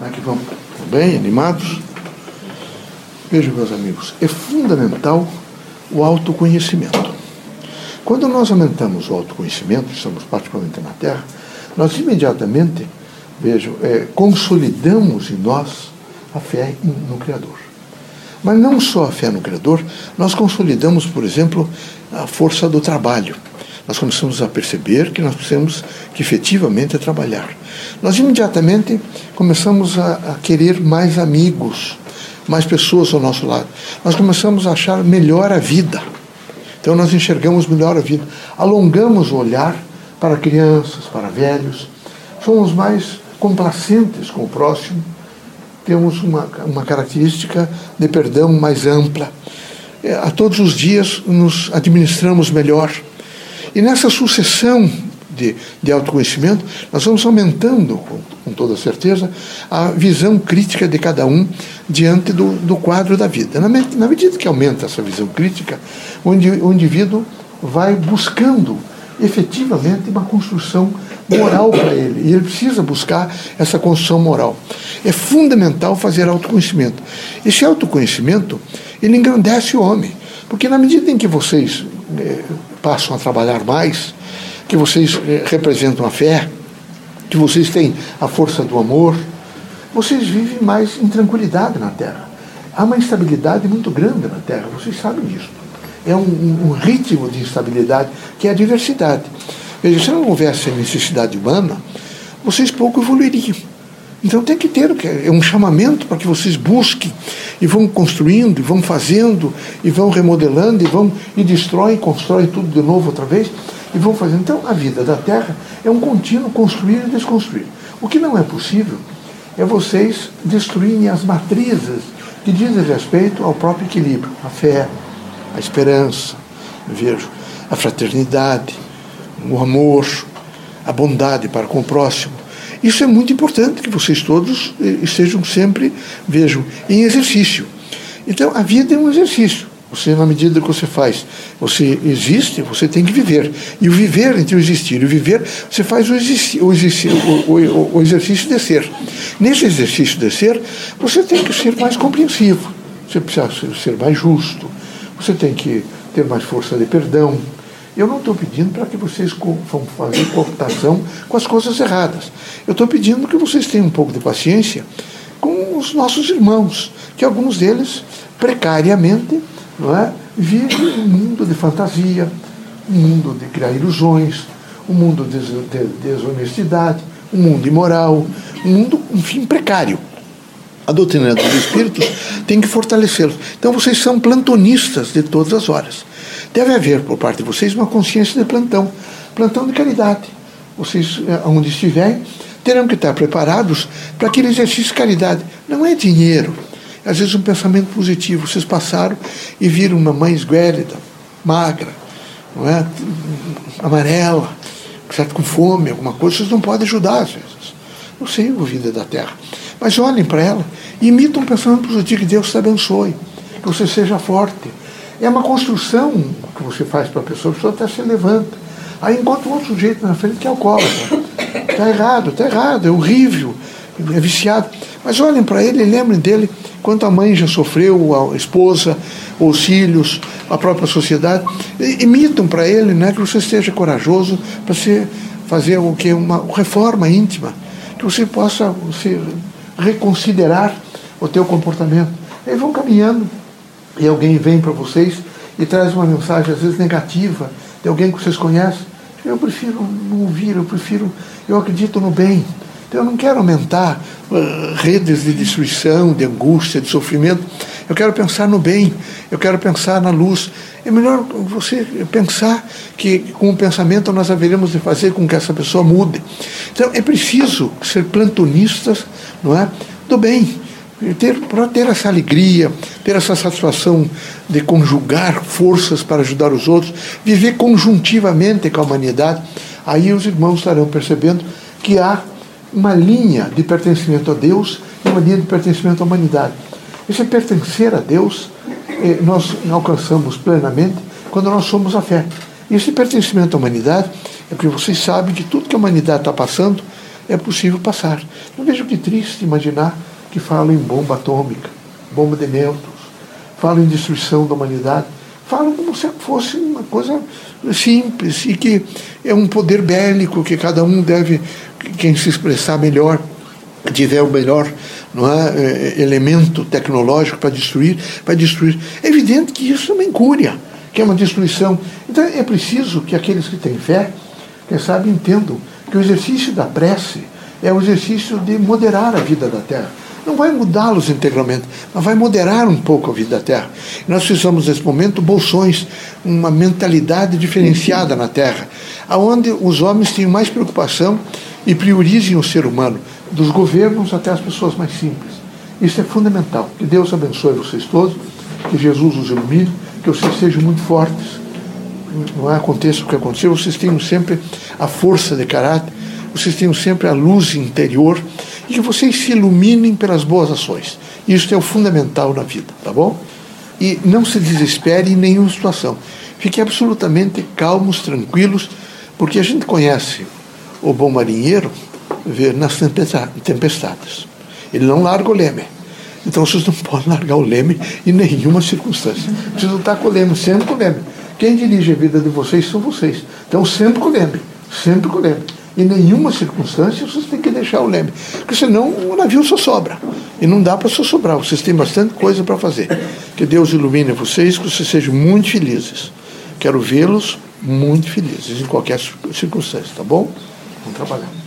Como é que vão? Bem, animados? Vejam, meus amigos, é fundamental o autoconhecimento. Quando nós aumentamos o autoconhecimento, estamos particularmente na Terra, nós imediatamente, vejam, é, consolidamos em nós a fé no Criador. Mas não só a fé no Criador, nós consolidamos, por exemplo, a força do trabalho. Nós começamos a perceber que nós precisamos que efetivamente trabalhar. Nós imediatamente começamos a, a querer mais amigos, mais pessoas ao nosso lado. Nós começamos a achar melhor a vida. Então nós enxergamos melhor a vida. Alongamos o olhar para crianças, para velhos. Somos mais complacentes com o próximo. Temos uma, uma característica de perdão mais ampla. É, a todos os dias nos administramos melhor. E nessa sucessão de, de autoconhecimento, nós vamos aumentando, com, com, toda certeza, a visão crítica de cada um diante do, do quadro da vida. Na, na medida que aumenta essa visão crítica, o, o indivíduo vai buscando efetivamente uma construção moral para ele. E ele precisa buscar essa construção moral. É fundamental fazer autoconhecimento. Esse autoconhecimento, ele engrandece o homem. Porque na medida em que vocês eh, passam a trabalhar mais, que vocês eh, representam a fé, que vocês têm a força do amor, vocês vivem mais em tranquilidade na Terra. Há uma instabilidade muito grande na Terra, vocês sabem disso. É um, um ritmo de instabilidade que é a diversidade. Veja, se não houvesse necessidade humana, vocês pouco evoluiriam. Então tem que ter é um chamamento para que vocês busquem e vão construindo, e vão fazendo, e vão remodelando, e vão e destroem, constroem tudo de novo outra vez e vão fazendo. Então, a vida da Terra é um contínuo construir e desconstruir. O que não é possível é vocês destruírem as matrizes que dizem respeito ao próprio equilíbrio, a fé, a esperança, vejo, a fraternidade, o amor, a bondade para com o próximo. Isso é muito importante que vocês todos eh, estejam sempre, vejam, em exercício. Então, a vida é um exercício. Você, na medida que você faz, você existe, você tem que viver. E o viver, entre o existir e o viver, você faz o, o, o, o, o exercício de ser. Nesse exercício de ser, você tem que ser mais compreensivo, você precisa ser mais justo, você tem que ter mais força de perdão. Eu não estou pedindo para que vocês vão fazer cooptação com as coisas erradas. Eu estou pedindo que vocês tenham um pouco de paciência com os nossos irmãos, que alguns deles, precariamente, não é? vive um mundo de fantasia, um mundo de criar ilusões, um mundo de, de desonestidade, um mundo imoral, um mundo, enfim, precário. A doutrina dos espíritos tem que fortalecê-los. Então vocês são plantonistas de todas as horas. Deve haver por parte de vocês uma consciência de plantão, plantão de caridade. Vocês, eh, onde estiverem, terão que estar preparados para aquele exercício de caridade. Não é dinheiro, às vezes um pensamento positivo. Vocês passaram e viram uma mãe esguélida, magra, não é? amarela, certo? com fome, alguma coisa, vocês não podem ajudar às vezes. Não sei a vida da terra. Mas olhem para ela e imitam um pensamento positivo, que Deus te abençoe, que você seja forte. É uma construção que você faz para a pessoa, a pessoa até se levanta. Aí encontra um outro sujeito na frente que é alcoólatra. Está errado, está errado, é horrível, é viciado. Mas olhem para ele e lembrem dele quanto a mãe já sofreu, a esposa, os filhos, a própria sociedade. Imitam para ele né, que você esteja corajoso para fazer o que uma reforma íntima, que você possa se reconsiderar o teu comportamento. Aí vão caminhando e alguém vem para vocês e traz uma mensagem às vezes negativa de alguém que vocês conhecem. Eu prefiro não ouvir, eu prefiro, eu acredito no bem. Então, eu não quero aumentar uh, redes de destruição, de angústia, de sofrimento. Eu quero pensar no bem, eu quero pensar na luz. É melhor você pensar que com o pensamento nós haveremos de fazer com que essa pessoa mude. Então é preciso ser plantonistas não é, do bem. Para ter essa alegria, ter essa satisfação de conjugar forças para ajudar os outros, viver conjuntivamente com a humanidade, aí os irmãos estarão percebendo que há uma linha de pertencimento a Deus e uma linha de pertencimento à humanidade. Esse pertencer a Deus eh, nós alcançamos plenamente quando nós somos a fé. E esse pertencimento à humanidade é porque vocês sabem que tudo que a humanidade está passando é possível passar. Não vejo que triste imaginar que falam em bomba atômica, bomba de nêutrons, falam em destruição da humanidade, falam como se fosse uma coisa simples e que é um poder bélico que cada um deve, quem se expressar melhor, tiver o melhor não é, eh, elemento tecnológico para destruir, para destruir. É evidente que isso é uma incúria, que é uma destruição. Então é preciso que aqueles que têm fé, quem sabe, entendam que o exercício da prece é o exercício de moderar a vida da terra. Não vai mudá-los integralmente, mas vai moderar um pouco a vida da Terra. nós precisamos, nesse momento, bolsões, uma mentalidade diferenciada na Terra, aonde os homens tenham mais preocupação e priorizem o ser humano, dos governos até as pessoas mais simples. Isso é fundamental. Que Deus abençoe vocês todos, que Jesus os ilumine, que vocês sejam muito fortes. Não é aconteça o que aconteceu, vocês tenham sempre a força de caráter, vocês tenham sempre a luz interior e que vocês se iluminem pelas boas ações. Isso é o fundamental na vida, tá bom? E não se desespere em nenhuma situação. Fiquem absolutamente calmos, tranquilos, porque a gente conhece o bom marinheiro ver nas tempestades. Ele não larga o leme. Então vocês não podem largar o leme em nenhuma circunstância. Precisam estar com o leme, sempre com o leme. Quem dirige a vida de vocês são vocês. Então sempre com o leme, sempre com o leme. Em nenhuma circunstância vocês têm que deixar o leme. Porque senão o navio só sobra. E não dá para só sobrar. Vocês têm bastante coisa para fazer. Que Deus ilumine vocês, que vocês sejam muito felizes. Quero vê-los muito felizes em qualquer circunstância, tá bom? Vamos trabalhar.